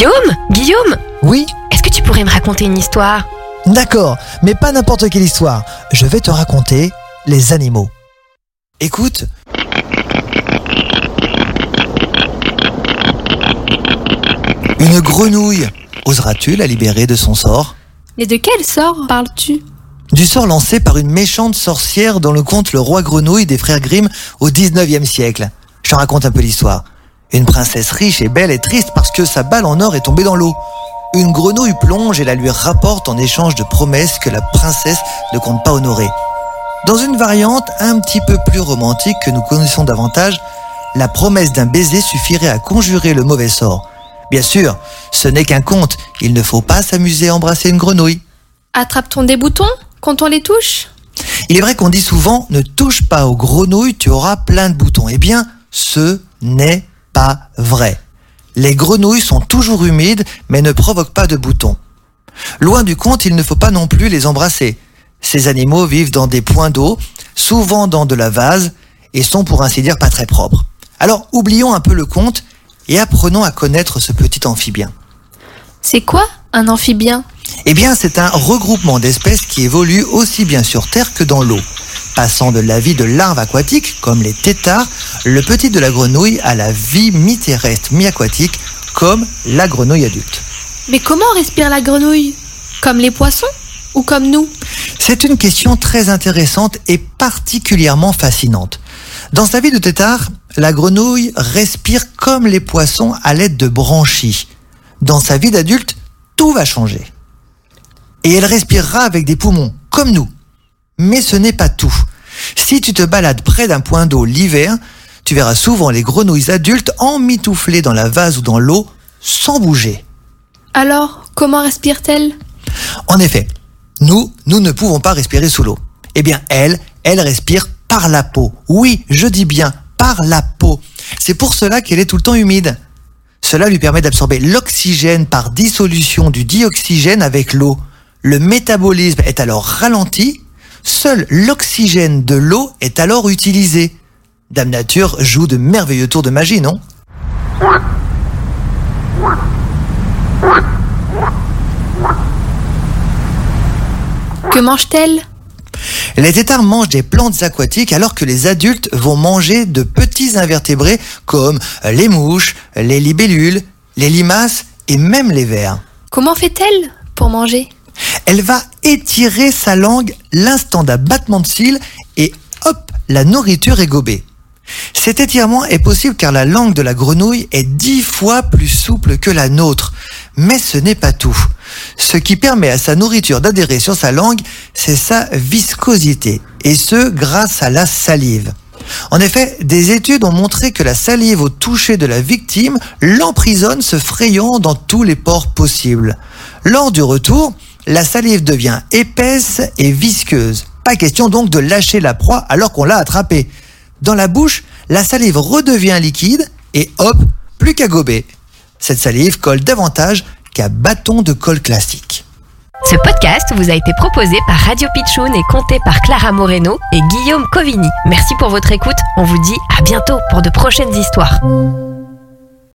Guillaume Guillaume Oui Est-ce que tu pourrais me raconter une histoire? D'accord, mais pas n'importe quelle histoire. Je vais te raconter les animaux. Écoute. Une grenouille. Oseras-tu la libérer de son sort? Et de quel sort parles-tu? Du sort lancé par une méchante sorcière dans le conte Le Roi Grenouille des frères Grimm au 19e siècle. Je te raconte un peu l'histoire. Une princesse riche et belle est triste parce que sa balle en or est tombée dans l'eau. Une grenouille plonge et la lui rapporte en échange de promesses que la princesse ne compte pas honorer. Dans une variante un petit peu plus romantique que nous connaissons davantage, la promesse d'un baiser suffirait à conjurer le mauvais sort. Bien sûr, ce n'est qu'un conte, il ne faut pas s'amuser à embrasser une grenouille. Attrape-t-on des boutons quand on les touche Il est vrai qu'on dit souvent ne touche pas aux grenouilles, tu auras plein de boutons. Eh bien, ce n'est pas vrai. Les grenouilles sont toujours humides mais ne provoquent pas de boutons. Loin du compte, il ne faut pas non plus les embrasser. Ces animaux vivent dans des points d'eau, souvent dans de la vase, et sont pour ainsi dire pas très propres. Alors oublions un peu le conte et apprenons à connaître ce petit amphibien. C'est quoi un amphibien? Eh bien, c'est un regroupement d'espèces qui évoluent aussi bien sur Terre que dans l'eau. Passant de la vie de larves aquatiques, comme les têtards, le petit de la grenouille à la vie mi-terrestre, mi-aquatique, comme la grenouille adulte. Mais comment respire la grenouille? Comme les poissons Ou comme nous? C'est une question très intéressante et particulièrement fascinante. Dans sa vie de tétard, la grenouille respire comme les poissons à l'aide de branchies. Dans sa vie d'adulte, tout va changer. Et elle respirera avec des poumons, comme nous. Mais ce n'est pas tout. Si tu te balades près d'un point d'eau l'hiver, tu verras souvent les grenouilles adultes emmitouflées dans la vase ou dans l'eau, sans bouger. Alors, comment respire-t-elle? En effet, nous, nous ne pouvons pas respirer sous l'eau. Eh bien, elle, elle respire par la peau. Oui, je dis bien par la peau. C'est pour cela qu'elle est tout le temps humide. Cela lui permet d'absorber l'oxygène par dissolution du dioxygène avec l'eau. Le métabolisme est alors ralenti, seul l'oxygène de l'eau est alors utilisé. Dame Nature joue de merveilleux tours de magie, non? Que mange-t-elle? Les têtards mangent des plantes aquatiques alors que les adultes vont manger de petits invertébrés comme les mouches, les libellules, les limaces et même les vers. Comment fait-elle pour manger? Elle va étirer sa langue l'instant d'un battement de cils et hop, la nourriture est gobée. Cet étirement est possible car la langue de la grenouille est dix fois plus souple que la nôtre. Mais ce n'est pas tout. Ce qui permet à sa nourriture d'adhérer sur sa langue, c'est sa viscosité, et ce grâce à la salive. En effet, des études ont montré que la salive au toucher de la victime l'emprisonne se frayant dans tous les pores possibles. Lors du retour, la salive devient épaisse et visqueuse. Pas question donc de lâcher la proie alors qu'on l'a attrapée. Dans la bouche, la salive redevient liquide et hop, plus qu'à gober. Cette salive colle davantage qu'à bâton de colle classique. Ce podcast vous a été proposé par Radio Pitchoun et compté par Clara Moreno et Guillaume Covini. Merci pour votre écoute. On vous dit à bientôt pour de prochaines histoires.